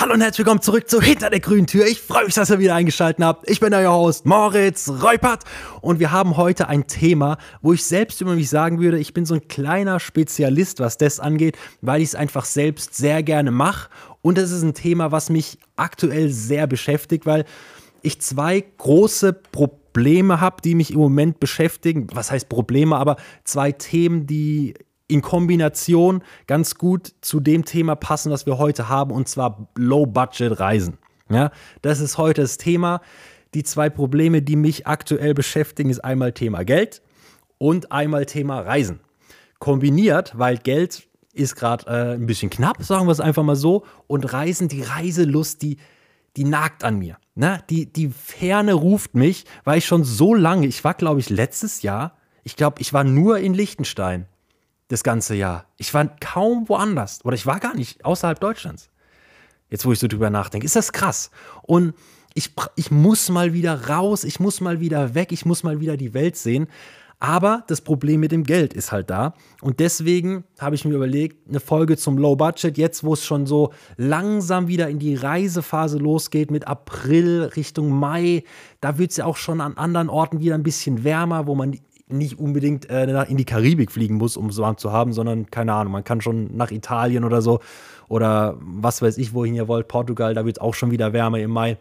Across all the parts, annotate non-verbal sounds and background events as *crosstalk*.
Hallo und herzlich willkommen zurück zu Hinter der grünen Tür. Ich freue mich, dass ihr wieder eingeschaltet habt. Ich bin euer Host Moritz Reupert und wir haben heute ein Thema, wo ich selbst über mich sagen würde, ich bin so ein kleiner Spezialist, was das angeht, weil ich es einfach selbst sehr gerne mache. Und es ist ein Thema, was mich aktuell sehr beschäftigt, weil ich zwei große Probleme habe, die mich im Moment beschäftigen. Was heißt Probleme, aber zwei Themen, die in Kombination ganz gut zu dem Thema passen, was wir heute haben, und zwar Low-Budget-Reisen. Ja, das ist heute das Thema. Die zwei Probleme, die mich aktuell beschäftigen, ist einmal Thema Geld und einmal Thema Reisen. Kombiniert, weil Geld ist gerade äh, ein bisschen knapp, sagen wir es einfach mal so, und Reisen, die Reiselust, die, die nagt an mir. Ne? Die, die Ferne ruft mich, weil ich schon so lange, ich war glaube ich letztes Jahr, ich glaube, ich war nur in Liechtenstein das ganze Jahr. Ich war kaum woanders oder ich war gar nicht außerhalb Deutschlands. Jetzt, wo ich so drüber nachdenke, ist das krass. Und ich, ich muss mal wieder raus, ich muss mal wieder weg, ich muss mal wieder die Welt sehen. Aber das Problem mit dem Geld ist halt da. Und deswegen habe ich mir überlegt, eine Folge zum Low Budget, jetzt wo es schon so langsam wieder in die Reisephase losgeht, mit April Richtung Mai, da wird es ja auch schon an anderen Orten wieder ein bisschen wärmer, wo man nicht unbedingt äh, in die Karibik fliegen muss, um es warm zu haben, sondern keine Ahnung, man kann schon nach Italien oder so oder was weiß ich, wohin ihr wollt, Portugal, da wird es auch schon wieder wärmer im Mai.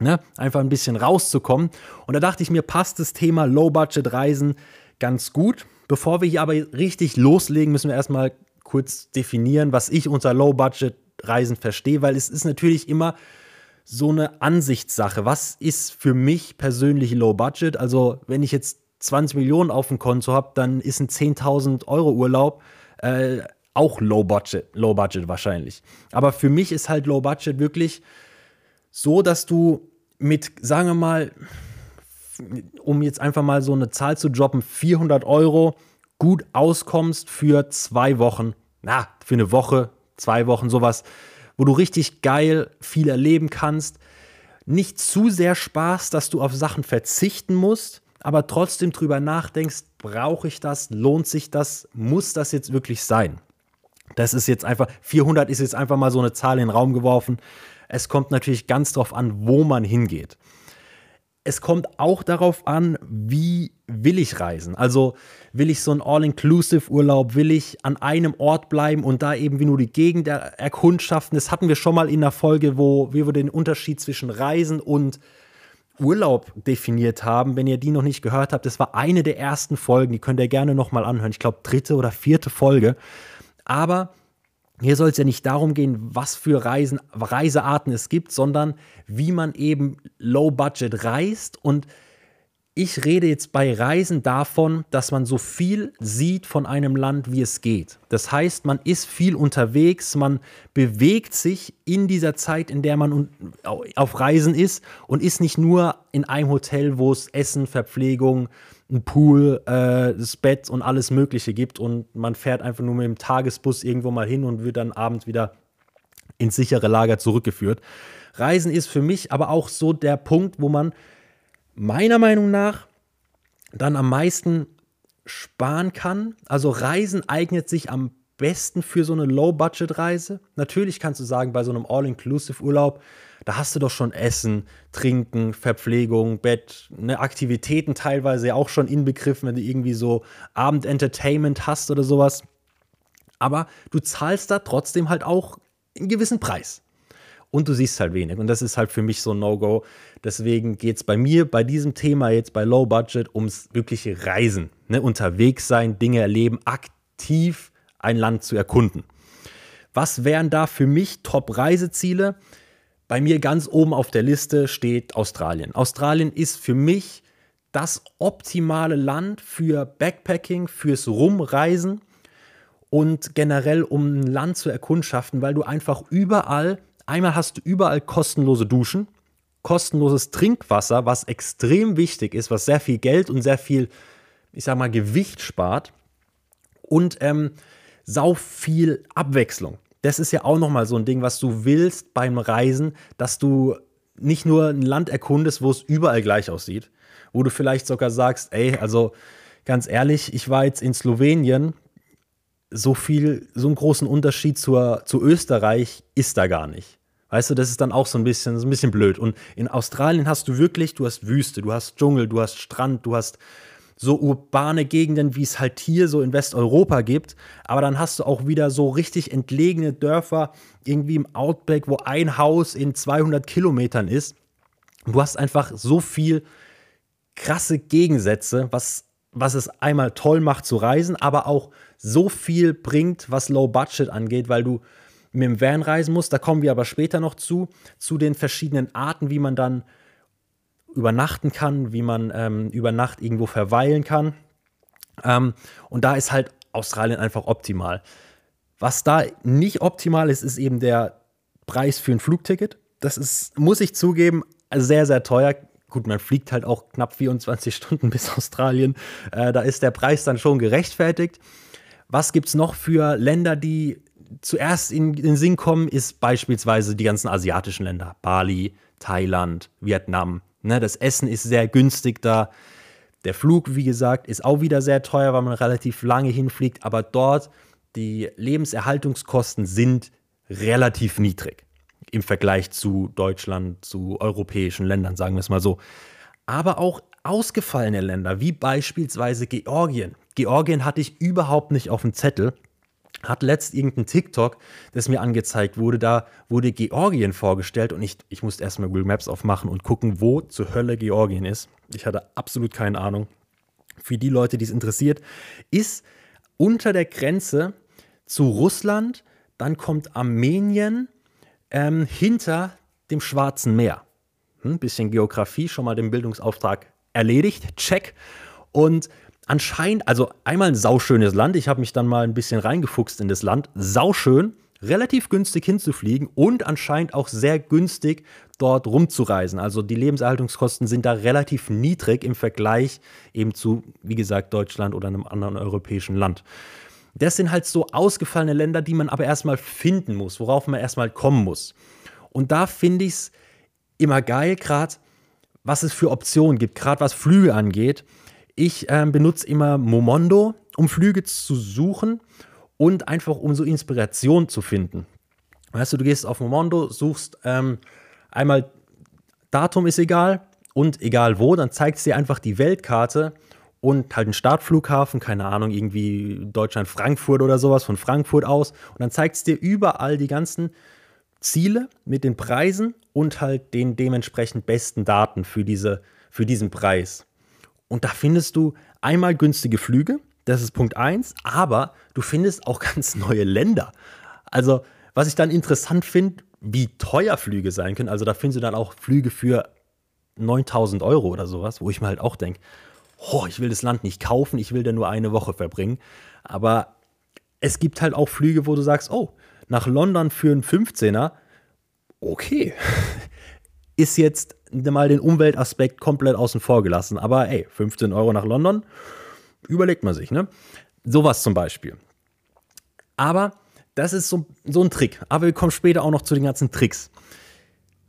Ne? Einfach ein bisschen rauszukommen. Und da dachte ich mir, passt das Thema Low-Budget-Reisen ganz gut. Bevor wir hier aber richtig loslegen, müssen wir erstmal kurz definieren, was ich unter Low-Budget-Reisen verstehe, weil es ist natürlich immer so eine Ansichtssache. Was ist für mich persönlich Low Budget? Also, wenn ich jetzt 20 Millionen auf dem Konto habe, dann ist ein 10.000 Euro Urlaub äh, auch Low Budget, Low Budget wahrscheinlich. Aber für mich ist halt Low Budget wirklich so, dass du mit, sagen wir mal, um jetzt einfach mal so eine Zahl zu droppen, 400 Euro gut auskommst für zwei Wochen, na, für eine Woche, zwei Wochen, sowas, wo du richtig geil viel erleben kannst. Nicht zu sehr Spaß, dass du auf Sachen verzichten musst, aber trotzdem drüber nachdenkst, brauche ich das, lohnt sich das, muss das jetzt wirklich sein? Das ist jetzt einfach, 400 ist jetzt einfach mal so eine Zahl in den Raum geworfen. Es kommt natürlich ganz darauf an, wo man hingeht. Es kommt auch darauf an, wie will ich reisen. Also will ich so einen All-Inclusive-Urlaub, will ich an einem Ort bleiben und da eben wie nur die Gegend erkundschaften. Das hatten wir schon mal in der Folge, wo wir den Unterschied zwischen Reisen und Urlaub definiert haben. Wenn ihr die noch nicht gehört habt, das war eine der ersten Folgen, die könnt ihr gerne nochmal anhören. Ich glaube, dritte oder vierte Folge. Aber hier soll es ja nicht darum gehen, was für Reisen, Reisearten es gibt, sondern wie man eben low budget reist und ich rede jetzt bei Reisen davon, dass man so viel sieht von einem Land, wie es geht. Das heißt, man ist viel unterwegs, man bewegt sich in dieser Zeit, in der man auf Reisen ist und ist nicht nur in einem Hotel, wo es Essen, Verpflegung, ein Pool, äh, das Bett und alles Mögliche gibt und man fährt einfach nur mit dem Tagesbus irgendwo mal hin und wird dann abends wieder ins sichere Lager zurückgeführt. Reisen ist für mich aber auch so der Punkt, wo man meiner Meinung nach dann am meisten sparen kann. Also Reisen eignet sich am besten für so eine Low-Budget-Reise. Natürlich kannst du sagen, bei so einem All-Inclusive-Urlaub, da hast du doch schon Essen, Trinken, Verpflegung, Bett, ne, Aktivitäten teilweise ja auch schon inbegriffen, wenn du irgendwie so Abendentertainment hast oder sowas. Aber du zahlst da trotzdem halt auch einen gewissen Preis und du siehst halt wenig. Und das ist halt für mich so ein No-Go. Deswegen geht es bei mir bei diesem Thema jetzt bei Low Budget ums wirkliche Reisen. Ne? Unterwegs sein, Dinge erleben, aktiv ein Land zu erkunden. Was wären da für mich Top-Reiseziele? Bei mir ganz oben auf der Liste steht Australien. Australien ist für mich das optimale Land für Backpacking, fürs Rumreisen und generell um ein Land zu erkundschaften, weil du einfach überall Einmal hast du überall kostenlose Duschen, kostenloses Trinkwasser, was extrem wichtig ist, was sehr viel Geld und sehr viel, ich sag mal, Gewicht spart und ähm, sau viel Abwechslung. Das ist ja auch nochmal so ein Ding, was du willst beim Reisen, dass du nicht nur ein Land erkundest, wo es überall gleich aussieht, wo du vielleicht sogar sagst, ey, also ganz ehrlich, ich war jetzt in Slowenien, so viel, so einen großen Unterschied zur, zu Österreich ist da gar nicht. Weißt du, das ist dann auch so ein bisschen, so ein bisschen blöd. Und in Australien hast du wirklich, du hast Wüste, du hast Dschungel, du hast Strand, du hast so urbane Gegenden, wie es halt hier so in Westeuropa gibt. Aber dann hast du auch wieder so richtig entlegene Dörfer, irgendwie im Outback, wo ein Haus in 200 Kilometern ist. Du hast einfach so viel krasse Gegensätze, was, was es einmal toll macht zu reisen, aber auch so viel bringt, was Low Budget angeht, weil du mit dem Van reisen musst. Da kommen wir aber später noch zu, zu den verschiedenen Arten, wie man dann übernachten kann, wie man ähm, über Nacht irgendwo verweilen kann. Ähm, und da ist halt Australien einfach optimal. Was da nicht optimal ist, ist eben der Preis für ein Flugticket. Das ist, muss ich zugeben, sehr, sehr teuer. Gut, man fliegt halt auch knapp 24 *laughs* Stunden bis Australien. Äh, da ist der Preis dann schon gerechtfertigt. Was gibt es noch für Länder, die zuerst in den Sinn kommen, ist beispielsweise die ganzen asiatischen Länder. Bali, Thailand, Vietnam, Ne, das Essen ist sehr günstig da. Der Flug, wie gesagt, ist auch wieder sehr teuer, weil man relativ lange hinfliegt, aber dort die Lebenserhaltungskosten sind relativ niedrig im Vergleich zu Deutschland, zu europäischen Ländern, sagen wir es mal so. Aber auch ausgefallene Länder, wie beispielsweise Georgien. Georgien hatte ich überhaupt nicht auf dem Zettel hat letzt irgendein TikTok, das mir angezeigt wurde, da wurde Georgien vorgestellt und ich, ich musste erstmal Google Maps aufmachen und gucken, wo zur Hölle Georgien ist. Ich hatte absolut keine Ahnung. Für die Leute, die es interessiert, ist unter der Grenze zu Russland, dann kommt Armenien ähm, hinter dem Schwarzen Meer. Ein hm, bisschen Geografie, schon mal den Bildungsauftrag erledigt, check. Und anscheinend, also einmal ein sauschönes Land. Ich habe mich dann mal ein bisschen reingefuchst in das Land. Sauschön, relativ günstig hinzufliegen und anscheinend auch sehr günstig dort rumzureisen. Also die Lebenserhaltungskosten sind da relativ niedrig im Vergleich eben zu, wie gesagt, Deutschland oder einem anderen europäischen Land. Das sind halt so ausgefallene Länder, die man aber erstmal finden muss, worauf man erstmal kommen muss. Und da finde ich es immer geil, gerade was es für Optionen gibt, gerade was Flüge angeht. Ich äh, benutze immer Momondo, um Flüge zu suchen und einfach um so Inspiration zu finden. Weißt du, du gehst auf Momondo, suchst ähm, einmal Datum ist egal und egal wo, dann zeigt es dir einfach die Weltkarte und halt einen Startflughafen, keine Ahnung, irgendwie Deutschland, Frankfurt oder sowas, von Frankfurt aus. Und dann zeigt es dir überall die ganzen Ziele mit den Preisen und halt den dementsprechend besten Daten für, diese, für diesen Preis. Und da findest du einmal günstige Flüge, das ist Punkt 1, aber du findest auch *laughs* ganz neue Länder. Also, was ich dann interessant finde, wie teuer Flüge sein können. Also, da findest du dann auch Flüge für 9000 Euro oder sowas, wo ich mir halt auch denke, oh, ich will das Land nicht kaufen, ich will da nur eine Woche verbringen. Aber es gibt halt auch Flüge, wo du sagst, oh, nach London für einen 15er, okay. *laughs* ist jetzt mal den Umweltaspekt komplett außen vor gelassen. Aber ey, 15 Euro nach London, überlegt man sich, ne? Sowas zum Beispiel. Aber das ist so, so ein Trick. Aber wir kommen später auch noch zu den ganzen Tricks.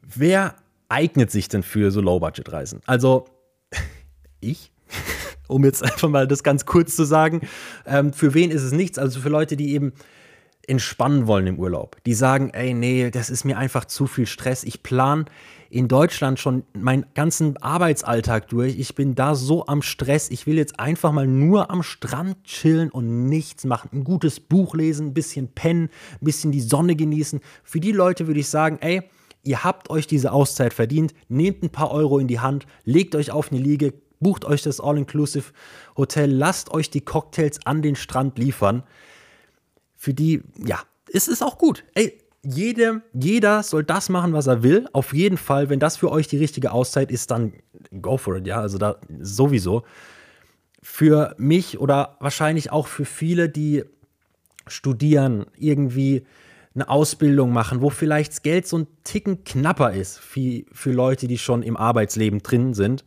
Wer eignet sich denn für so Low-Budget-Reisen? Also, *laughs* ich, *laughs* um jetzt einfach mal das ganz kurz zu sagen. Ähm, für wen ist es nichts? Also für Leute, die eben entspannen wollen im Urlaub. Die sagen, ey, nee, das ist mir einfach zu viel Stress. Ich plane in Deutschland schon meinen ganzen Arbeitsalltag durch. Ich bin da so am Stress. Ich will jetzt einfach mal nur am Strand chillen und nichts machen. Ein gutes Buch lesen, ein bisschen pennen, ein bisschen die Sonne genießen. Für die Leute würde ich sagen, ey, ihr habt euch diese Auszeit verdient. Nehmt ein paar Euro in die Hand, legt euch auf eine Liege, bucht euch das All-Inclusive Hotel, lasst euch die Cocktails an den Strand liefern für die, ja, es ist auch gut. Ey, jede, jeder soll das machen, was er will. Auf jeden Fall, wenn das für euch die richtige Auszeit ist, dann go for it, ja. Also da sowieso. Für mich oder wahrscheinlich auch für viele, die studieren, irgendwie eine Ausbildung machen, wo vielleicht das Geld so ein Ticken knapper ist, wie für Leute, die schon im Arbeitsleben drin sind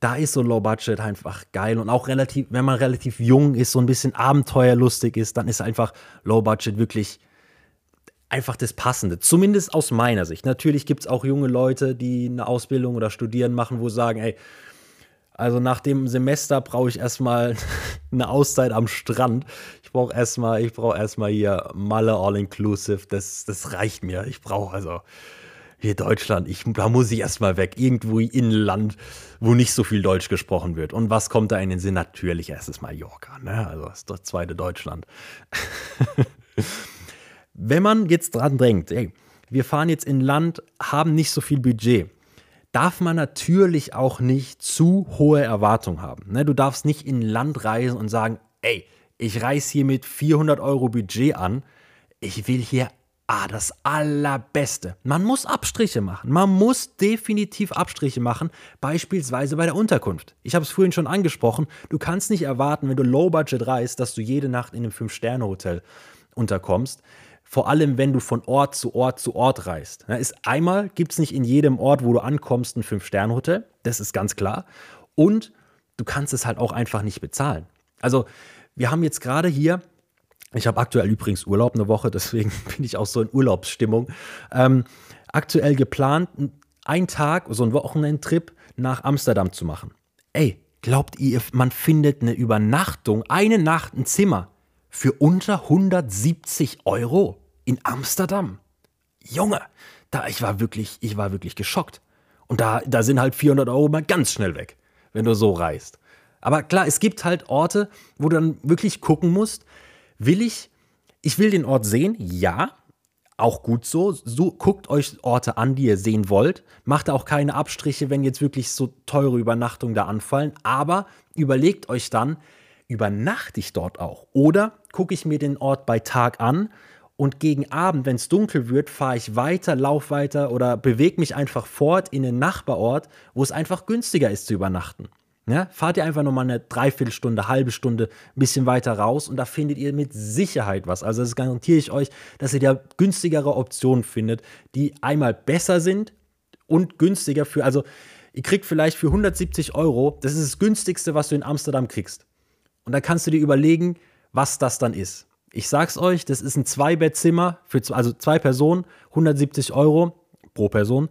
da ist so Low Budget einfach geil und auch relativ, wenn man relativ jung ist, so ein bisschen abenteuerlustig ist, dann ist einfach Low Budget wirklich einfach das Passende. Zumindest aus meiner Sicht. Natürlich gibt es auch junge Leute, die eine Ausbildung oder Studieren machen, wo sagen, ey, Also nach dem Semester brauche ich erstmal *laughs* eine Auszeit am Strand. Ich brauche erstmal, ich brauche erstmal hier Malle All-Inclusive. Das, das reicht mir. Ich brauche also hier Deutschland, ich, da muss ich erstmal weg. Irgendwo in ein Land, wo nicht so viel Deutsch gesprochen wird. Und was kommt da in den Sinn? Natürlich erstes Mallorca, ne? Also das zweite Deutschland. *laughs* Wenn man jetzt dran denkt, ey, wir fahren jetzt in Land, haben nicht so viel Budget, darf man natürlich auch nicht zu hohe Erwartungen haben. Ne? Du darfst nicht in Land reisen und sagen, ey, ich reise hier mit 400 Euro Budget an, ich will hier ah, das Allerbeste. Man muss Abstriche machen. Man muss definitiv Abstriche machen, beispielsweise bei der Unterkunft. Ich habe es vorhin schon angesprochen, du kannst nicht erwarten, wenn du Low Budget reist, dass du jede Nacht in einem Fünf-Sterne-Hotel unterkommst. Vor allem, wenn du von Ort zu Ort zu Ort reist. ist einmal gibt es nicht in jedem Ort, wo du ankommst, ein Fünf-Sterne-Hotel. Das ist ganz klar. Und du kannst es halt auch einfach nicht bezahlen. Also, wir haben jetzt gerade hier ich habe aktuell übrigens Urlaub eine Woche, *laughs* deswegen bin ich auch so in Urlaubsstimmung. Ähm, aktuell geplant, einen Tag, so einen Wochenendtrip nach Amsterdam zu machen. Ey, glaubt ihr, man findet eine Übernachtung, eine Nacht, ein Zimmer für unter 170 Euro in Amsterdam? Junge, da ich war wirklich, ich war wirklich geschockt. Und da, da sind halt 400 Euro mal ganz schnell weg, wenn du so reist. Aber klar, es gibt halt Orte, wo du dann wirklich gucken musst, Will ich, ich will den Ort sehen, ja, auch gut so. so. Guckt euch Orte an, die ihr sehen wollt. Macht auch keine Abstriche, wenn jetzt wirklich so teure Übernachtungen da anfallen. Aber überlegt euch dann, übernachte ich dort auch? Oder gucke ich mir den Ort bei Tag an und gegen Abend, wenn es dunkel wird, fahre ich weiter, lauf weiter oder bewege mich einfach fort in den Nachbarort, wo es einfach günstiger ist zu übernachten. Ja, fahrt ihr einfach nochmal eine Dreiviertelstunde, halbe Stunde ein bisschen weiter raus und da findet ihr mit Sicherheit was. Also das garantiere ich euch, dass ihr da günstigere Optionen findet, die einmal besser sind und günstiger für, also ihr kriegt vielleicht für 170 Euro, das ist das günstigste, was du in Amsterdam kriegst. Und da kannst du dir überlegen, was das dann ist. Ich sag's euch, das ist ein Zwei-Bett-Zimmer, für, also zwei Personen, 170 Euro pro Person,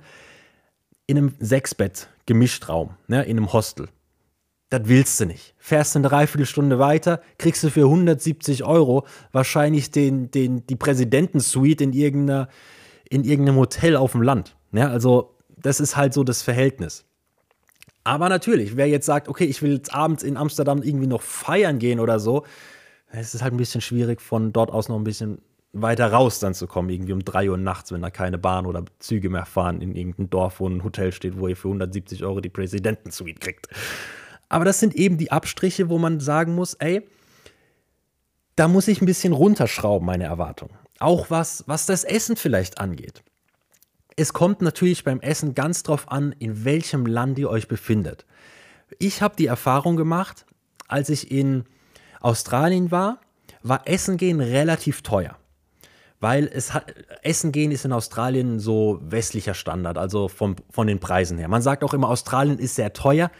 in einem Sechs-Bett-Gemischtraum, ne, in einem Hostel das willst du nicht. Fährst eine Dreiviertelstunde weiter, kriegst du für 170 Euro wahrscheinlich den, den, die Präsidentensuite in, irgendeiner, in irgendeinem Hotel auf dem Land. Ja, also das ist halt so das Verhältnis. Aber natürlich, wer jetzt sagt, okay, ich will jetzt abends in Amsterdam irgendwie noch feiern gehen oder so, es ist halt ein bisschen schwierig, von dort aus noch ein bisschen weiter raus dann zu kommen, irgendwie um 3 Uhr nachts, wenn da keine Bahn oder Züge mehr fahren in irgendein Dorf, wo ein Hotel steht, wo ihr für 170 Euro die Präsidentensuite kriegt. Aber das sind eben die Abstriche, wo man sagen muss, ey, da muss ich ein bisschen runterschrauben, meine Erwartungen. Auch was, was das Essen vielleicht angeht. Es kommt natürlich beim Essen ganz drauf an, in welchem Land ihr euch befindet. Ich habe die Erfahrung gemacht, als ich in Australien war, war Essen gehen relativ teuer. Weil es hat, Essen gehen ist in Australien so westlicher Standard, also vom, von den Preisen her. Man sagt auch immer, Australien ist sehr teuer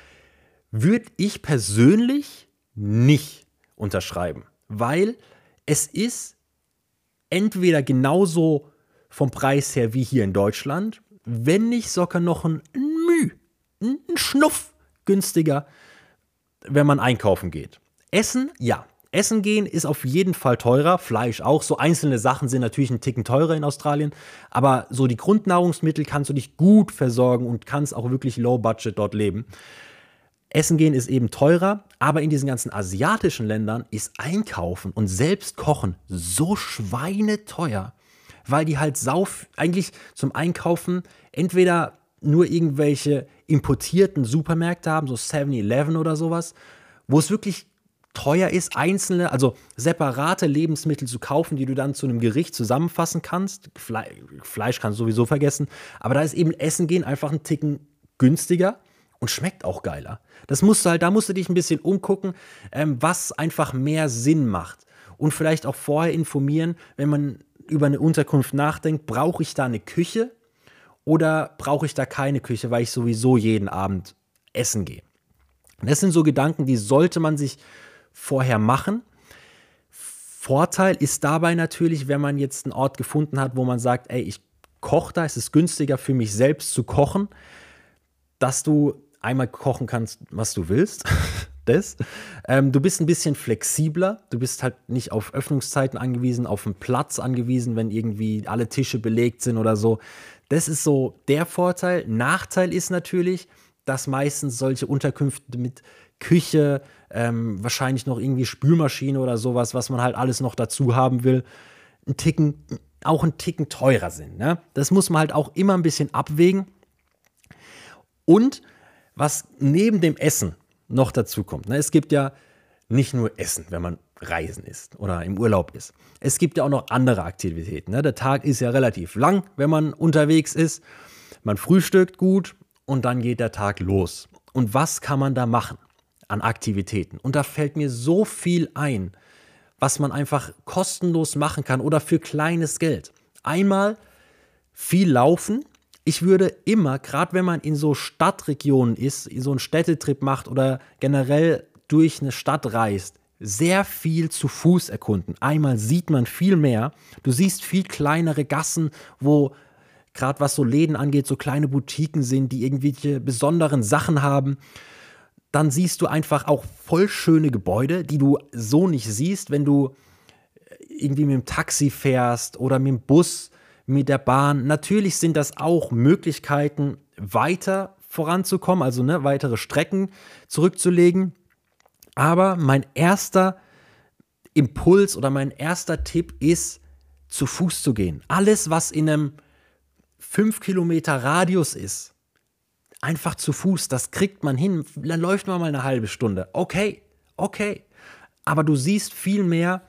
würde ich persönlich nicht unterschreiben, weil es ist entweder genauso vom Preis her wie hier in Deutschland, wenn nicht sogar noch ein Müh, ein Schnuff günstiger, wenn man einkaufen geht. Essen, ja. Essen gehen ist auf jeden Fall teurer, Fleisch auch. So einzelne Sachen sind natürlich ein Ticken teurer in Australien, aber so die Grundnahrungsmittel kannst du dich gut versorgen und kannst auch wirklich low budget dort leben. Essen gehen ist eben teurer, aber in diesen ganzen asiatischen Ländern ist Einkaufen und selbst kochen so schweineteuer, weil die halt sauf eigentlich zum Einkaufen entweder nur irgendwelche importierten Supermärkte haben, so 7-Eleven oder sowas, wo es wirklich teuer ist, einzelne, also separate Lebensmittel zu kaufen, die du dann zu einem Gericht zusammenfassen kannst. Fle Fleisch kannst du sowieso vergessen, aber da ist eben Essen gehen einfach ein Ticken günstiger und schmeckt auch geiler. Das musst du halt, da musst du dich ein bisschen umgucken, ähm, was einfach mehr Sinn macht. Und vielleicht auch vorher informieren, wenn man über eine Unterkunft nachdenkt, brauche ich da eine Küche oder brauche ich da keine Küche, weil ich sowieso jeden Abend essen gehe. Das sind so Gedanken, die sollte man sich vorher machen. Vorteil ist dabei natürlich, wenn man jetzt einen Ort gefunden hat, wo man sagt, ey, ich koche da, es ist günstiger für mich selbst zu kochen, dass du einmal kochen kannst, was du willst. *laughs* das. Ähm, du bist ein bisschen flexibler. Du bist halt nicht auf Öffnungszeiten angewiesen, auf einen Platz angewiesen, wenn irgendwie alle Tische belegt sind oder so. Das ist so der Vorteil. Nachteil ist natürlich, dass meistens solche Unterkünfte mit Küche, ähm, wahrscheinlich noch irgendwie Spülmaschine oder sowas, was man halt alles noch dazu haben will, ein Ticken, auch ein Ticken teurer sind. Ne? Das muss man halt auch immer ein bisschen abwägen. Und was neben dem Essen noch dazu kommt, ne? es gibt ja nicht nur Essen, wenn man reisen ist oder im Urlaub ist. Es gibt ja auch noch andere Aktivitäten. Ne? Der Tag ist ja relativ lang, wenn man unterwegs ist. Man frühstückt gut und dann geht der Tag los. Und was kann man da machen an Aktivitäten? Und da fällt mir so viel ein, was man einfach kostenlos machen kann oder für kleines Geld. Einmal viel laufen. Ich würde immer, gerade wenn man in so Stadtregionen ist, so einen Städtetrip macht oder generell durch eine Stadt reist, sehr viel zu Fuß erkunden. Einmal sieht man viel mehr. Du siehst viel kleinere Gassen, wo gerade was so Läden angeht, so kleine Boutiquen sind, die irgendwelche besonderen Sachen haben. Dann siehst du einfach auch voll schöne Gebäude, die du so nicht siehst, wenn du irgendwie mit dem Taxi fährst oder mit dem Bus, mit der Bahn. Natürlich sind das auch Möglichkeiten, weiter voranzukommen, also ne, weitere Strecken zurückzulegen. Aber mein erster Impuls oder mein erster Tipp ist, zu Fuß zu gehen. Alles, was in einem 5 Kilometer Radius ist, einfach zu Fuß, das kriegt man hin. Dann läuft man mal eine halbe Stunde. Okay, okay. Aber du siehst viel mehr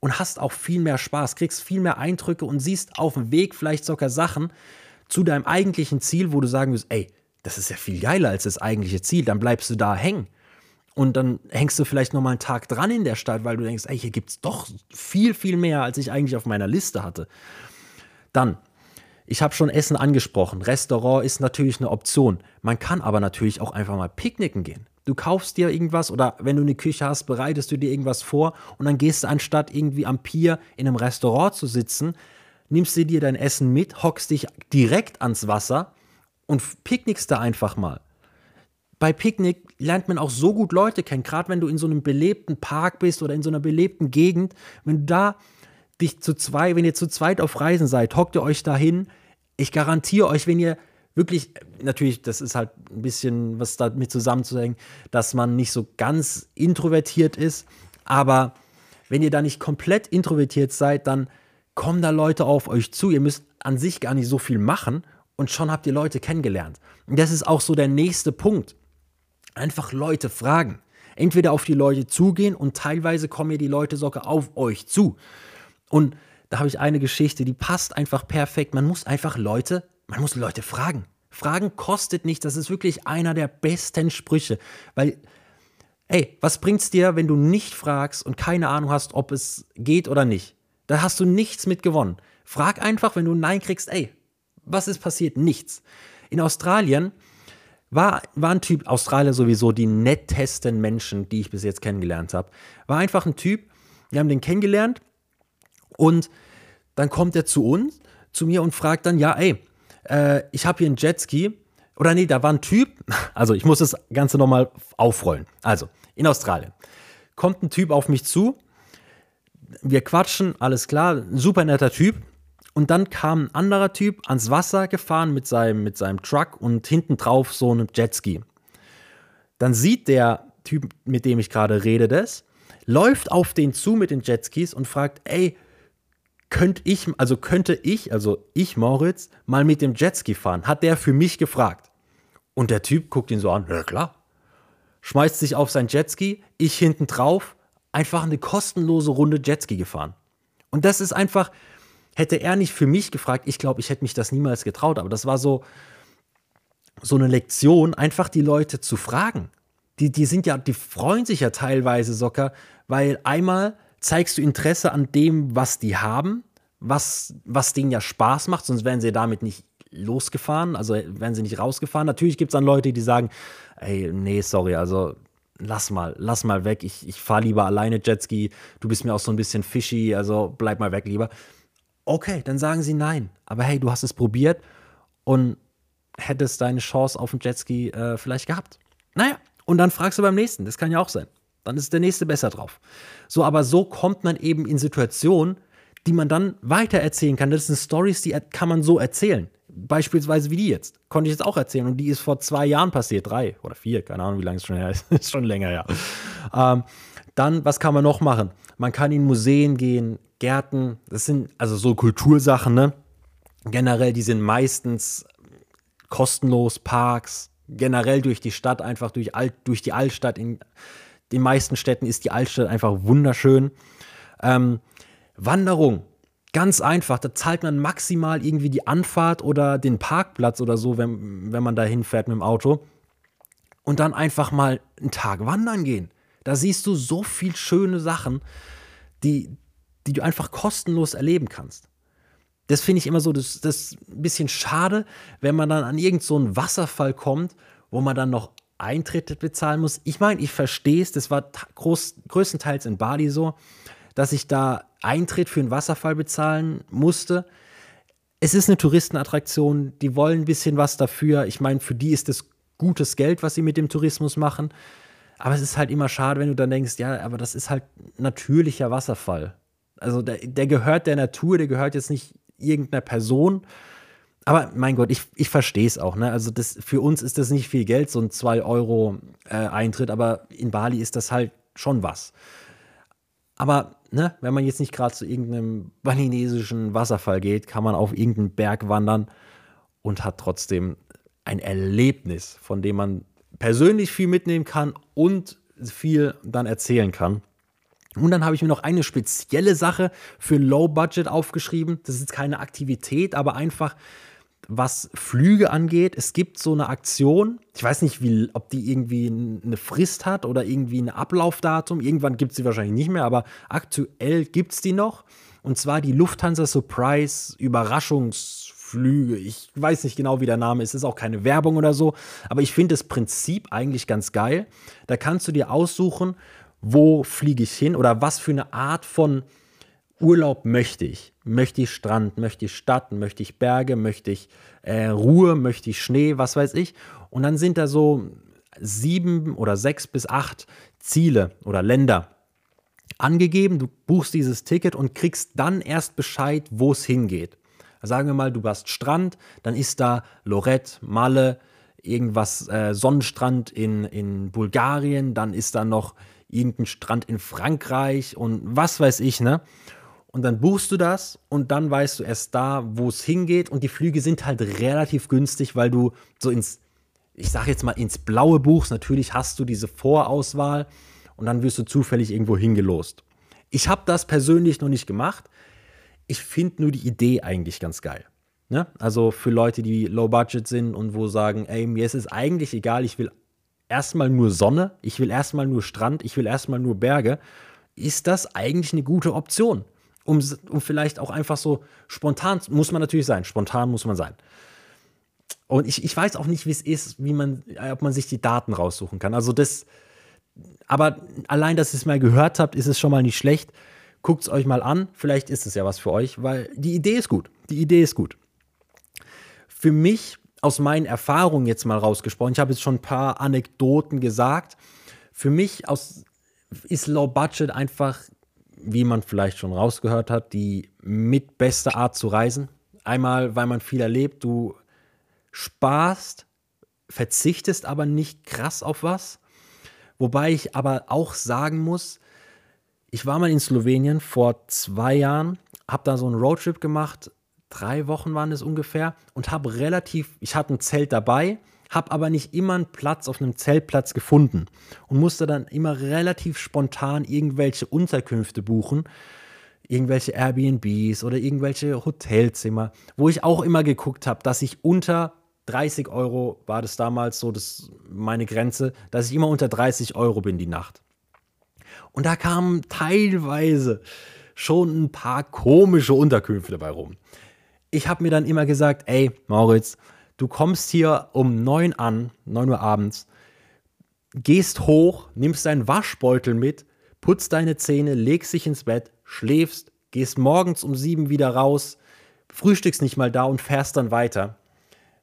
und hast auch viel mehr Spaß, kriegst viel mehr Eindrücke und siehst auf dem Weg vielleicht sogar Sachen zu deinem eigentlichen Ziel, wo du sagen wirst, ey, das ist ja viel geiler als das eigentliche Ziel, dann bleibst du da hängen. Und dann hängst du vielleicht noch mal einen Tag dran in der Stadt, weil du denkst, ey, hier gibt es doch viel, viel mehr, als ich eigentlich auf meiner Liste hatte. Dann, ich habe schon Essen angesprochen. Restaurant ist natürlich eine Option. Man kann aber natürlich auch einfach mal picknicken gehen. Du kaufst dir irgendwas oder wenn du eine Küche hast, bereitest du dir irgendwas vor und dann gehst du anstatt irgendwie am Pier in einem Restaurant zu sitzen, nimmst du dir dein Essen mit, hockst dich direkt ans Wasser und picknickst da einfach mal bei Picknick lernt man auch so gut Leute kennen, gerade wenn du in so einem belebten Park bist oder in so einer belebten Gegend. Wenn du da dich zu zwei, wenn ihr zu zweit auf Reisen seid, hockt ihr euch dahin. Ich garantiere euch, wenn ihr wirklich, natürlich, das ist halt ein bisschen was damit zusammenzuhängen, dass man nicht so ganz introvertiert ist, aber wenn ihr da nicht komplett introvertiert seid, dann kommen da Leute auf euch zu. Ihr müsst an sich gar nicht so viel machen und schon habt ihr Leute kennengelernt. Und das ist auch so der nächste Punkt einfach Leute fragen. Entweder auf die Leute zugehen und teilweise kommen ja die Leute sogar auf euch zu. Und da habe ich eine Geschichte, die passt einfach perfekt. Man muss einfach Leute, man muss Leute fragen. Fragen kostet nicht, das ist wirklich einer der besten Sprüche, weil ey, was bringt's dir, wenn du nicht fragst und keine Ahnung hast, ob es geht oder nicht? Da hast du nichts mit gewonnen. Frag einfach, wenn du Nein kriegst, ey, was ist passiert? Nichts. In Australien war, war ein Typ, Australier sowieso, die nettesten Menschen, die ich bis jetzt kennengelernt habe. War einfach ein Typ, wir haben den kennengelernt und dann kommt er zu uns, zu mir und fragt dann, ja, ey, äh, ich habe hier einen Jetski. Oder nee, da war ein Typ, *laughs* also ich muss das Ganze nochmal aufrollen. Also, in Australien kommt ein Typ auf mich zu, wir quatschen, alles klar, super netter Typ, und dann kam ein anderer Typ ans Wasser gefahren mit seinem, mit seinem Truck und hinten drauf so ein Jetski. Dann sieht der Typ, mit dem ich gerade rede, das, läuft auf den zu mit den Jetskis und fragt, ey, könnte ich, also könnte ich, also ich, Moritz, mal mit dem Jetski fahren? Hat der für mich gefragt. Und der Typ guckt ihn so an, ja klar. Schmeißt sich auf sein Jetski, ich hinten drauf, einfach eine kostenlose Runde Jetski gefahren. Und das ist einfach, Hätte er nicht für mich gefragt, ich glaube, ich hätte mich das niemals getraut. Aber das war so, so eine Lektion, einfach die Leute zu fragen. Die, die sind ja, die freuen sich ja teilweise sogar, weil einmal zeigst du Interesse an dem, was die haben, was, was denen ja Spaß macht, sonst wären sie damit nicht losgefahren, also wären sie nicht rausgefahren. Natürlich gibt es dann Leute, die sagen, ey, nee, sorry, also lass mal, lass mal weg, ich, ich fahre lieber alleine Jetski, du bist mir auch so ein bisschen fishy, also bleib mal weg lieber okay, dann sagen sie nein. Aber hey, du hast es probiert und hättest deine Chance auf den Jetski äh, vielleicht gehabt. Naja, und dann fragst du beim nächsten, das kann ja auch sein. Dann ist der nächste besser drauf. So, aber so kommt man eben in Situationen, die man dann weiter erzählen kann. Das sind Stories, die kann man so erzählen. Beispielsweise wie die jetzt. Konnte ich jetzt auch erzählen. Und die ist vor zwei Jahren passiert. Drei oder vier. Keine Ahnung, wie lange es schon her ist. *laughs* ist schon länger, ja. Ähm, dann, was kann man noch machen? Man kann in Museen gehen, Gärten. Das sind also so Kultursachen, ne? Generell, die sind meistens kostenlos. Parks. Generell durch die Stadt, einfach durch, Alt, durch die Altstadt. In den meisten Städten ist die Altstadt einfach wunderschön. Ähm, Wanderung. Ganz einfach, da zahlt man maximal irgendwie die Anfahrt oder den Parkplatz oder so, wenn, wenn man da hinfährt mit dem Auto. Und dann einfach mal einen Tag wandern gehen. Da siehst du so viel schöne Sachen, die, die du einfach kostenlos erleben kannst. Das finde ich immer so, das, das ein bisschen schade, wenn man dann an irgendeinen so Wasserfall kommt, wo man dann noch Eintritt bezahlen muss. Ich meine, ich verstehe es, das war groß, größtenteils in Bali so, dass ich da Eintritt für einen Wasserfall bezahlen musste. Es ist eine Touristenattraktion, die wollen ein bisschen was dafür. Ich meine, für die ist das gutes Geld, was sie mit dem Tourismus machen. Aber es ist halt immer schade, wenn du dann denkst, ja, aber das ist halt natürlicher Wasserfall. Also der, der gehört der Natur, der gehört jetzt nicht irgendeiner Person. Aber mein Gott, ich, ich verstehe es auch. Ne? Also das, für uns ist das nicht viel Geld, so ein 2 Euro äh, Eintritt, aber in Bali ist das halt schon was. Aber ne, wenn man jetzt nicht gerade zu irgendeinem balinesischen Wasserfall geht, kann man auf irgendeinen Berg wandern und hat trotzdem ein Erlebnis, von dem man persönlich viel mitnehmen kann und viel dann erzählen kann. Und dann habe ich mir noch eine spezielle Sache für Low Budget aufgeschrieben. Das ist keine Aktivität, aber einfach was Flüge angeht. Es gibt so eine Aktion, ich weiß nicht, wie, ob die irgendwie eine Frist hat oder irgendwie ein Ablaufdatum. Irgendwann gibt es sie wahrscheinlich nicht mehr, aber aktuell gibt es die noch. Und zwar die Lufthansa Surprise Überraschungsflüge. Ich weiß nicht genau, wie der Name ist. Es ist auch keine Werbung oder so. Aber ich finde das Prinzip eigentlich ganz geil. Da kannst du dir aussuchen, wo fliege ich hin oder was für eine Art von Urlaub möchte ich. Möchte ich Strand, möchte ich Stadt, möchte ich Berge, möchte ich äh, Ruhe, möchte ich Schnee, was weiß ich. Und dann sind da so sieben oder sechs bis acht Ziele oder Länder angegeben. Du buchst dieses Ticket und kriegst dann erst Bescheid, wo es hingeht. Sagen wir mal, du hast Strand, dann ist da Lorette, Malle, irgendwas, äh, Sonnenstrand in, in Bulgarien, dann ist da noch irgendein Strand in Frankreich und was weiß ich, ne? Und dann buchst du das und dann weißt du erst da, wo es hingeht und die Flüge sind halt relativ günstig, weil du so ins, ich sag jetzt mal, ins Blaue buchst. Natürlich hast du diese Vorauswahl und dann wirst du zufällig irgendwo hingelost. Ich habe das persönlich noch nicht gemacht. Ich finde nur die Idee eigentlich ganz geil. Ne? Also für Leute, die low budget sind und wo sagen, ey, mir ist es eigentlich egal, ich will erstmal nur Sonne, ich will erstmal nur Strand, ich will erstmal nur Berge, ist das eigentlich eine gute Option um, um vielleicht auch einfach so spontan, muss man natürlich sein, spontan muss man sein. Und ich, ich weiß auch nicht, wie es ist, wie man, ob man sich die Daten raussuchen kann. Also das, aber allein, dass ihr es mal gehört habt, ist es schon mal nicht schlecht. Guckt es euch mal an, vielleicht ist es ja was für euch, weil die Idee ist gut. Die Idee ist gut. Für mich, aus meinen Erfahrungen jetzt mal rausgesprochen, ich habe jetzt schon ein paar Anekdoten gesagt. Für mich aus, ist Low Budget einfach wie man vielleicht schon rausgehört hat, die mit beste Art zu reisen. Einmal, weil man viel erlebt, du sparst, verzichtest aber nicht krass auf was. Wobei ich aber auch sagen muss, ich war mal in Slowenien vor zwei Jahren, habe da so einen Roadtrip gemacht, drei Wochen waren es ungefähr und habe relativ, ich hatte ein Zelt dabei, habe aber nicht immer einen Platz auf einem Zeltplatz gefunden und musste dann immer relativ spontan irgendwelche Unterkünfte buchen, irgendwelche Airbnbs oder irgendwelche Hotelzimmer, wo ich auch immer geguckt habe, dass ich unter 30 Euro war das damals so das meine Grenze, dass ich immer unter 30 Euro bin die Nacht. Und da kamen teilweise schon ein paar komische Unterkünfte dabei rum. Ich habe mir dann immer gesagt, ey, Moritz, Du kommst hier um 9 an, 9 Uhr abends, gehst hoch, nimmst deinen Waschbeutel mit, putzt deine Zähne, legst dich ins Bett, schläfst, gehst morgens um 7 wieder raus, frühstückst nicht mal da und fährst dann weiter.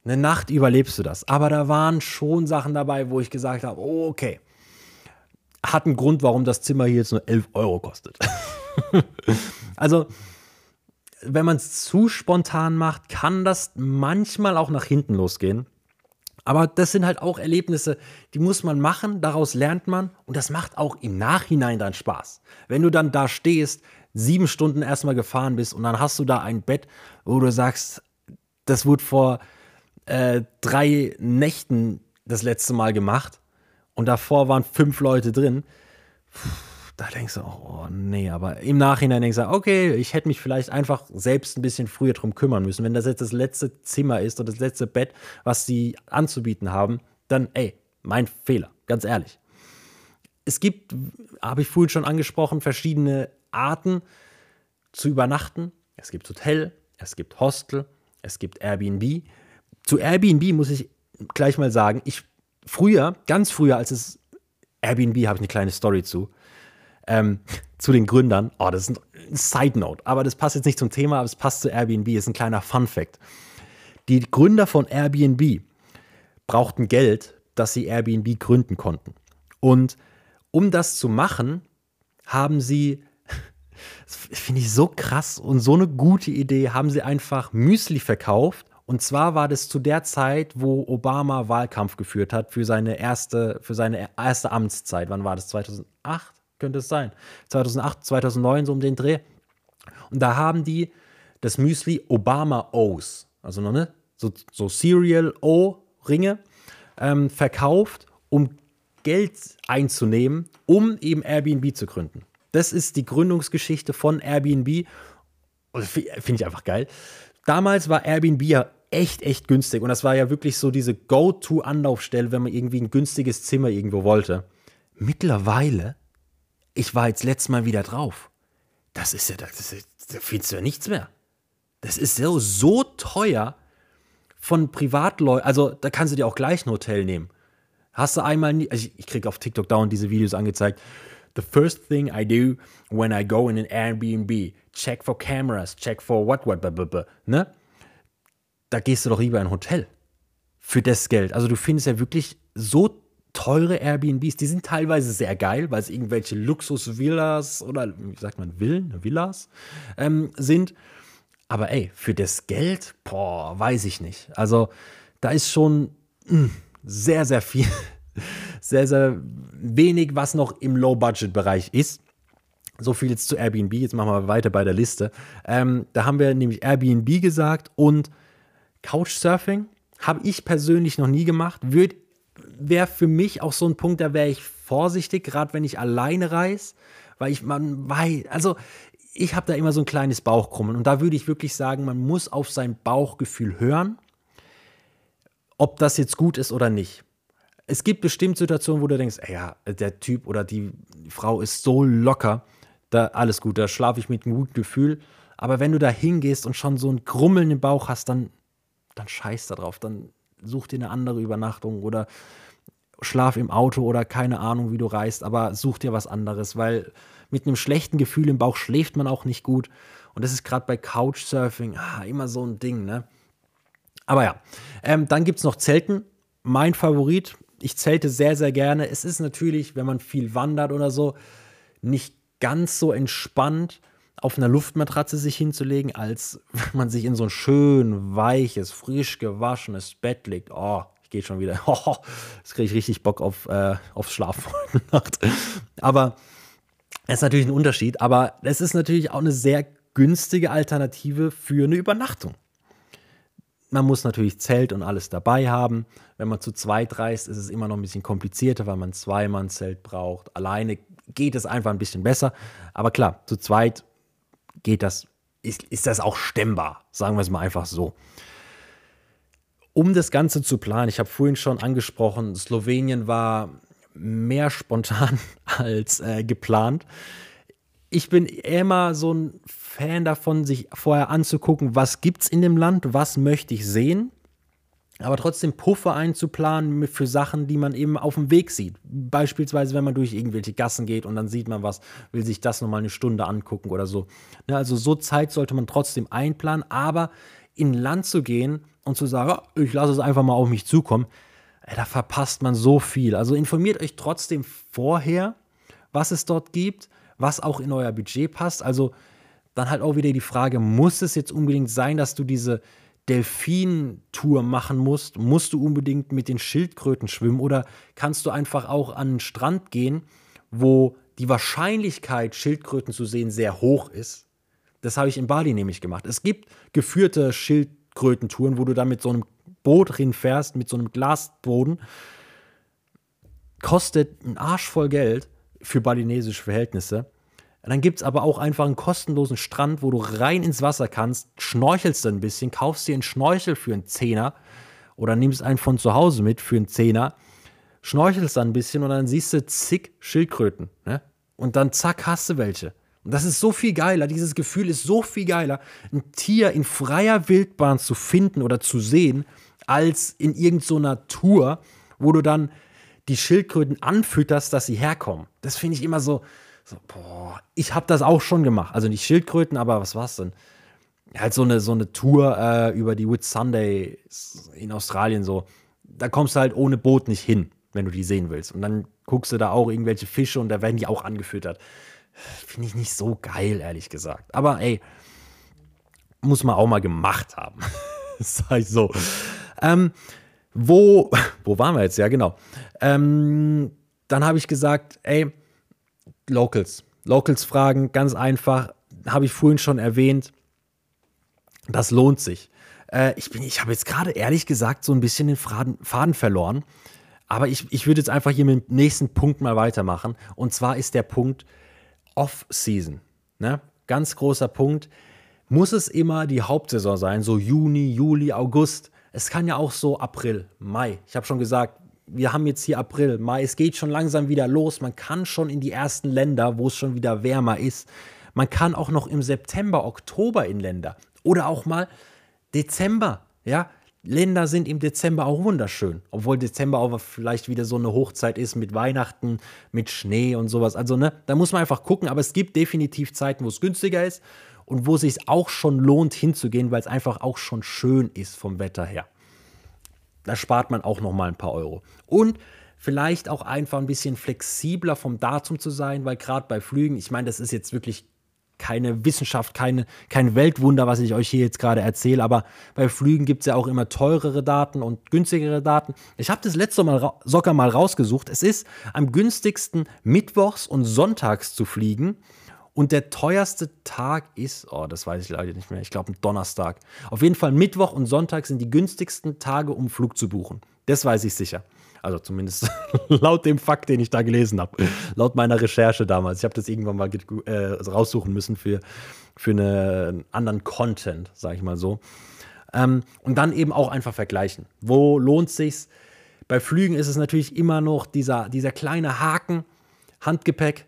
Eine Nacht überlebst du das. Aber da waren schon Sachen dabei, wo ich gesagt habe, oh, okay. Hat einen Grund, warum das Zimmer hier jetzt nur 11 Euro kostet. *laughs* also, wenn man es zu spontan macht, kann das manchmal auch nach hinten losgehen. Aber das sind halt auch Erlebnisse, die muss man machen, daraus lernt man und das macht auch im Nachhinein dann Spaß. Wenn du dann da stehst, sieben Stunden erstmal gefahren bist und dann hast du da ein Bett, wo du sagst, das wurde vor äh, drei Nächten das letzte Mal gemacht und davor waren fünf Leute drin. Da denkst du, oh nee, aber im Nachhinein denkst du, okay, ich hätte mich vielleicht einfach selbst ein bisschen früher drum kümmern müssen. Wenn das jetzt das letzte Zimmer ist oder das letzte Bett, was sie anzubieten haben, dann ey, mein Fehler, ganz ehrlich. Es gibt, habe ich vorhin schon angesprochen, verschiedene Arten zu übernachten. Es gibt Hotel, es gibt Hostel, es gibt Airbnb. Zu Airbnb muss ich gleich mal sagen, ich früher, ganz früher, als es Airbnb habe ich eine kleine Story zu. Ähm, zu den Gründern. Oh, das ist ein Side Note, aber das passt jetzt nicht zum Thema, aber es passt zu Airbnb. Ist ein kleiner Fun Fact. Die Gründer von Airbnb brauchten Geld, dass sie Airbnb gründen konnten. Und um das zu machen, haben sie, *laughs* finde ich so krass und so eine gute Idee, haben sie einfach Müsli verkauft und zwar war das zu der Zeit, wo Obama Wahlkampf geführt hat für seine erste, für seine erste Amtszeit. Wann war das? 2008 könnte es sein. 2008, 2009 so um den Dreh. Und da haben die das Müsli Obama O's, also noch ne, so, so Cereal O-Ringe ähm, verkauft, um Geld einzunehmen, um eben Airbnb zu gründen. Das ist die Gründungsgeschichte von Airbnb. Finde ich einfach geil. Damals war Airbnb ja echt, echt günstig. Und das war ja wirklich so diese Go-To-Anlaufstelle, wenn man irgendwie ein günstiges Zimmer irgendwo wollte. Mittlerweile, ich war jetzt letztes Mal wieder drauf. Das ist ja, das ist, da findest du ja nichts mehr. Das ist so, so teuer von Privatleuten. Also, da kannst du dir auch gleich ein Hotel nehmen. Hast du einmal, nie, also ich, ich kriege auf TikTok dauernd diese Videos angezeigt. The first thing I do when I go in an Airbnb, check for cameras, check for what, what, what, what, ne? da gehst du doch lieber in ein Hotel für das Geld. Also du findest ja wirklich so teure Airbnbs, die sind teilweise sehr geil, weil es irgendwelche Luxus-Villas oder wie sagt man, Villen, Villas ähm, sind. Aber ey, für das Geld, boah, weiß ich nicht. Also da ist schon mh, hm, sehr, sehr viel, *laughs* sehr, sehr wenig, was noch im Low-Budget-Bereich ist. So viel jetzt zu Airbnb. Jetzt machen wir weiter bei der Liste. Ähm, da haben wir nämlich Airbnb gesagt und Couchsurfing habe ich persönlich noch nie gemacht. Wäre für mich auch so ein Punkt, da wäre ich vorsichtig, gerade wenn ich alleine reise, weil ich, man weiß, also ich habe da immer so ein kleines Bauchkrummeln und da würde ich wirklich sagen, man muss auf sein Bauchgefühl hören, ob das jetzt gut ist oder nicht. Es gibt bestimmt Situationen, wo du denkst, ey, ja, der Typ oder die Frau ist so locker, da alles gut, da schlafe ich mit einem guten Gefühl. Aber wenn du da hingehst und schon so ein Grummeln im Bauch hast, dann dann scheiß da drauf. Dann such dir eine andere Übernachtung oder schlaf im Auto oder keine Ahnung, wie du reist, aber such dir was anderes, weil mit einem schlechten Gefühl im Bauch schläft man auch nicht gut. Und das ist gerade bei Couchsurfing ah, immer so ein Ding, ne? Aber ja, ähm, dann gibt es noch Zelten. Mein Favorit. Ich zelte sehr, sehr gerne. Es ist natürlich, wenn man viel wandert oder so, nicht ganz so entspannt auf einer Luftmatratze sich hinzulegen, als *laughs* wenn man sich in so ein schön weiches, frisch gewaschenes Bett legt. Oh, ich gehe schon wieder. *laughs* Oh, jetzt kriege ich richtig Bock auf, äh, aufs Schlafen *laughs* Nacht. Aber es ist natürlich ein Unterschied. Aber es ist natürlich auch eine sehr günstige Alternative für eine Übernachtung. Man muss natürlich Zelt und alles dabei haben. Wenn man zu zweit reist, ist es immer noch ein bisschen komplizierter, weil man zweimal ein Zelt braucht. Alleine geht es einfach ein bisschen besser. Aber klar, zu zweit geht das, ist, ist das auch stemmbar, sagen wir es mal einfach so. Um das Ganze zu planen, ich habe vorhin schon angesprochen, Slowenien war mehr spontan *laughs* als äh, geplant. Ich bin immer so ein Fan davon, sich vorher anzugucken, was gibt es in dem Land, was möchte ich sehen aber trotzdem Puffer einzuplanen für Sachen, die man eben auf dem Weg sieht. Beispielsweise, wenn man durch irgendwelche Gassen geht und dann sieht man was, will sich das nochmal eine Stunde angucken oder so. Ja, also so Zeit sollte man trotzdem einplanen, aber in Land zu gehen und zu sagen, oh, ich lasse es einfach mal auf mich zukommen, da verpasst man so viel. Also informiert euch trotzdem vorher, was es dort gibt, was auch in euer Budget passt. Also dann halt auch wieder die Frage, muss es jetzt unbedingt sein, dass du diese Delfin-Tour machen musst? Musst du unbedingt mit den Schildkröten schwimmen oder kannst du einfach auch an den Strand gehen, wo die Wahrscheinlichkeit, Schildkröten zu sehen, sehr hoch ist? Das habe ich in Bali nämlich gemacht. Es gibt geführte Schildkrötentouren, wo du dann mit so einem Boot hinfährst, mit so einem Glasboden. Kostet ein Arsch voll Geld für balinesische Verhältnisse. Dann gibt es aber auch einfach einen kostenlosen Strand, wo du rein ins Wasser kannst, schnorchelst ein bisschen, kaufst dir einen Schnorchel für einen Zehner oder nimmst einen von zu Hause mit für einen Zehner, schnorchelst dann ein bisschen und dann siehst du zig Schildkröten. Ne? Und dann zack, hast du welche. Und das ist so viel geiler, dieses Gefühl ist so viel geiler, ein Tier in freier Wildbahn zu finden oder zu sehen, als in irgendeiner so Tour, wo du dann die Schildkröten anfütterst, dass sie herkommen. Das finde ich immer so, so, boah, ich habe das auch schon gemacht. Also nicht Schildkröten, aber was war's denn? Halt so eine, so eine Tour äh, über die Whit Sunday in Australien so. Da kommst du halt ohne Boot nicht hin, wenn du die sehen willst. Und dann guckst du da auch irgendwelche Fische und da werden die auch angefüttert. Finde ich nicht so geil, ehrlich gesagt. Aber ey, muss man auch mal gemacht haben. *laughs* sag ich so. Ähm, wo, wo waren wir jetzt? Ja, genau. Ähm, dann habe ich gesagt, ey, Locals. Locals fragen, ganz einfach, habe ich vorhin schon erwähnt. Das lohnt sich. Äh, ich ich habe jetzt gerade ehrlich gesagt so ein bisschen den Faden, Faden verloren. Aber ich, ich würde jetzt einfach hier mit dem nächsten Punkt mal weitermachen. Und zwar ist der Punkt Off-Season. Ne? Ganz großer Punkt. Muss es immer die Hauptsaison sein, so Juni, Juli, August? Es kann ja auch so April, Mai. Ich habe schon gesagt, wir haben jetzt hier April, Mai, es geht schon langsam wieder los. Man kann schon in die ersten Länder, wo es schon wieder wärmer ist. Man kann auch noch im September, Oktober in Länder oder auch mal Dezember. Ja, Länder sind im Dezember auch wunderschön, obwohl Dezember auch vielleicht wieder so eine Hochzeit ist mit Weihnachten, mit Schnee und sowas. Also, ne, da muss man einfach gucken, aber es gibt definitiv Zeiten, wo es günstiger ist und wo es sich auch schon lohnt hinzugehen, weil es einfach auch schon schön ist vom Wetter her. Da spart man auch noch mal ein paar Euro. Und vielleicht auch einfach ein bisschen flexibler vom Datum zu sein, weil gerade bei Flügen, ich meine, das ist jetzt wirklich keine Wissenschaft, keine, kein Weltwunder, was ich euch hier jetzt gerade erzähle, aber bei Flügen gibt es ja auch immer teurere Daten und günstigere Daten. Ich habe das letzte Mal sogar mal rausgesucht. Es ist am günstigsten mittwochs und sonntags zu fliegen und der teuerste Tag ist, oh, das weiß ich leider nicht mehr, ich glaube ein Donnerstag. Auf jeden Fall Mittwoch und Sonntag sind die günstigsten Tage, um Flug zu buchen. Das weiß ich sicher. Also zumindest *laughs* laut dem Fakt, den ich da gelesen habe. laut meiner Recherche damals. Ich habe das irgendwann mal äh, raussuchen müssen für, für einen anderen Content, sage ich mal so. Ähm, und dann eben auch einfach vergleichen. Wo lohnt sich's? Bei Flügen ist es natürlich immer noch dieser, dieser kleine Haken, Handgepäck,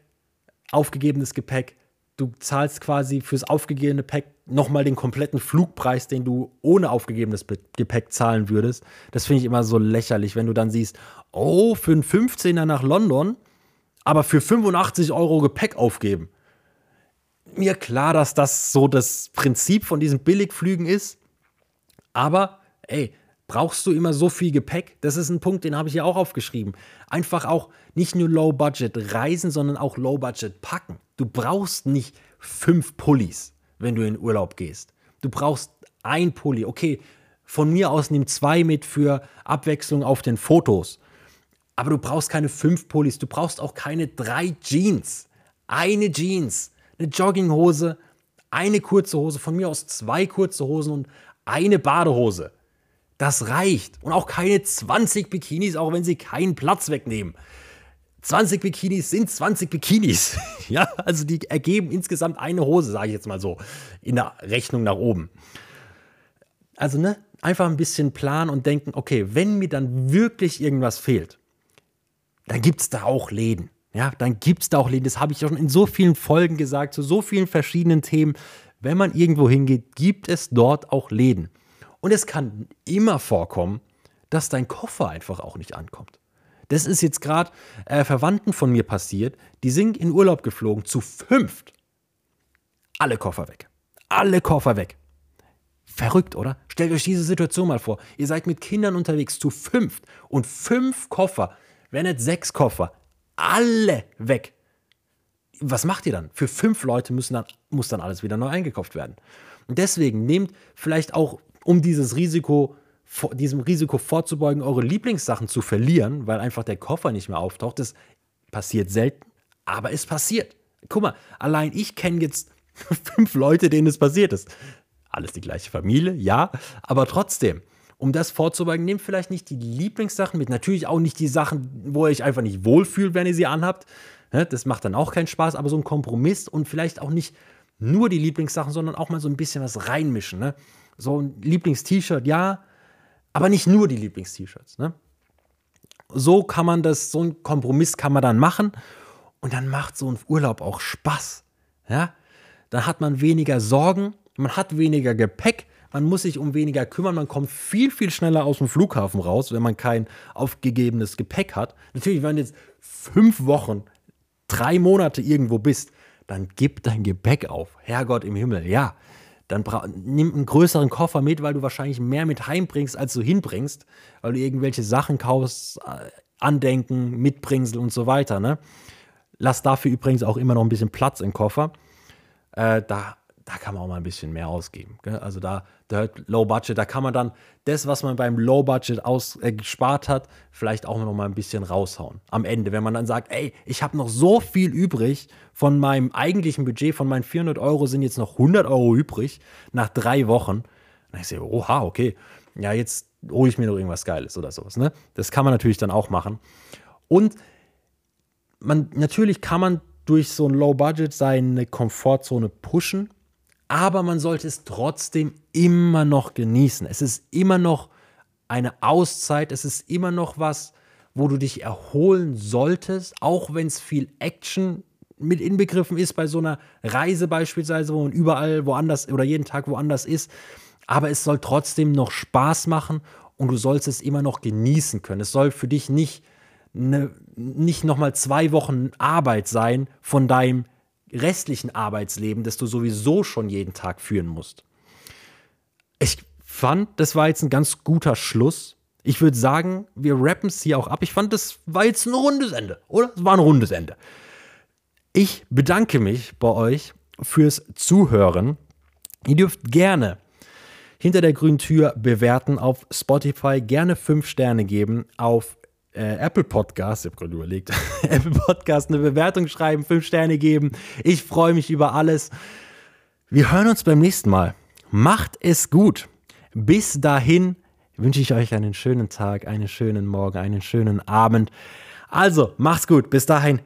aufgegebenes Gepäck, du zahlst quasi fürs aufgegebene Gepäck nochmal den kompletten Flugpreis, den du ohne aufgegebenes Gepäck zahlen würdest. Das finde ich immer so lächerlich, wenn du dann siehst, oh, für einen 15er nach London, aber für 85 Euro Gepäck aufgeben. Mir klar, dass das so das Prinzip von diesen Billigflügen ist. Aber, ey, brauchst du immer so viel Gepäck? Das ist ein Punkt, den habe ich ja auch aufgeschrieben. Einfach auch nicht nur Low Budget reisen, sondern auch Low Budget packen. Du brauchst nicht fünf Pullis, wenn du in Urlaub gehst. Du brauchst ein Pulli. Okay, von mir aus nimm zwei mit für Abwechslung auf den Fotos. Aber du brauchst keine fünf Pullis. Du brauchst auch keine drei Jeans. Eine Jeans, eine Jogginghose, eine kurze Hose, von mir aus zwei kurze Hosen und eine Badehose. Das reicht. Und auch keine 20 Bikinis, auch wenn sie keinen Platz wegnehmen. 20 Bikinis sind 20 Bikinis. *laughs* ja, also die ergeben insgesamt eine Hose, sage ich jetzt mal so, in der Rechnung nach oben. Also, ne, einfach ein bisschen planen und denken, okay, wenn mir dann wirklich irgendwas fehlt, dann gibt es da auch Läden. Ja, dann gibt es da auch Läden. Das habe ich schon in so vielen Folgen gesagt, zu so vielen verschiedenen Themen. Wenn man irgendwo hingeht, gibt es dort auch Läden. Und es kann immer vorkommen, dass dein Koffer einfach auch nicht ankommt. Das ist jetzt gerade äh, Verwandten von mir passiert. Die sind in Urlaub geflogen, zu fünft. Alle Koffer weg. Alle Koffer weg. Verrückt, oder? Stellt euch diese Situation mal vor. Ihr seid mit Kindern unterwegs zu fünft und fünf Koffer, wenn nicht sechs Koffer, alle weg. Was macht ihr dann? Für fünf Leute müssen dann, muss dann alles wieder neu eingekauft werden. Und deswegen nehmt vielleicht auch, um dieses Risiko, diesem Risiko vorzubeugen, eure Lieblingssachen zu verlieren, weil einfach der Koffer nicht mehr auftaucht. Das passiert selten, aber es passiert. Guck mal, allein ich kenne jetzt *laughs* fünf Leute, denen es passiert ist. Alles die gleiche Familie, ja, aber trotzdem, um das vorzubeugen, nehmt vielleicht nicht die Lieblingssachen mit. Natürlich auch nicht die Sachen, wo ihr euch einfach nicht wohlfühlt, wenn ihr sie anhabt. Das macht dann auch keinen Spaß, aber so ein Kompromiss und vielleicht auch nicht nur die Lieblingssachen, sondern auch mal so ein bisschen was reinmischen. Ne? So ein Lieblings-T-Shirt, ja, aber nicht nur die Lieblings-T-Shirts. Ne? So kann man das, so ein Kompromiss kann man dann machen und dann macht so ein Urlaub auch Spaß. Ja? Dann hat man weniger Sorgen, man hat weniger Gepäck, man muss sich um weniger kümmern, man kommt viel, viel schneller aus dem Flughafen raus, wenn man kein aufgegebenes Gepäck hat. Natürlich, wenn du jetzt fünf Wochen, drei Monate irgendwo bist, dann gib dein Gepäck auf. Herrgott im Himmel, ja. Dann nimm einen größeren Koffer mit, weil du wahrscheinlich mehr mit heimbringst, als du hinbringst, weil du irgendwelche Sachen kaufst, äh, Andenken, Mitbringsel und so weiter. Ne? Lass dafür übrigens auch immer noch ein bisschen Platz im Koffer. Äh, da da kann man auch mal ein bisschen mehr ausgeben. Gell? Also da, da hört Low Budget, da kann man dann das, was man beim Low Budget aus, äh, gespart hat, vielleicht auch noch mal ein bisschen raushauen. Am Ende, wenn man dann sagt, ey, ich habe noch so viel übrig von meinem eigentlichen Budget, von meinen 400 Euro sind jetzt noch 100 Euro übrig nach drei Wochen. Dann ich sehe, oha, okay, ja, jetzt hole ich mir noch irgendwas Geiles oder sowas. Ne? Das kann man natürlich dann auch machen. Und man, natürlich kann man durch so ein Low Budget seine Komfortzone pushen aber man sollte es trotzdem immer noch genießen. Es ist immer noch eine Auszeit, es ist immer noch was, wo du dich erholen solltest, auch wenn es viel Action mit inbegriffen ist bei so einer Reise beispielsweise, wo man überall woanders oder jeden Tag woanders ist. Aber es soll trotzdem noch Spaß machen und du sollst es immer noch genießen können. Es soll für dich nicht, ne, nicht nochmal zwei Wochen Arbeit sein von deinem restlichen Arbeitsleben, das du sowieso schon jeden Tag führen musst. Ich fand, das war jetzt ein ganz guter Schluss. Ich würde sagen, wir rappen es hier auch ab. Ich fand, das war jetzt ein rundes Ende, oder? Es war ein rundes Ende. Ich bedanke mich bei euch fürs Zuhören. Ihr dürft gerne hinter der grünen Tür bewerten auf Spotify, gerne fünf Sterne geben auf äh, Apple Podcast, ich habe gerade überlegt, *laughs* Apple Podcast eine Bewertung schreiben, fünf Sterne geben. Ich freue mich über alles. Wir hören uns beim nächsten Mal. Macht es gut. Bis dahin wünsche ich euch einen schönen Tag, einen schönen Morgen, einen schönen Abend. Also, macht's gut. Bis dahin.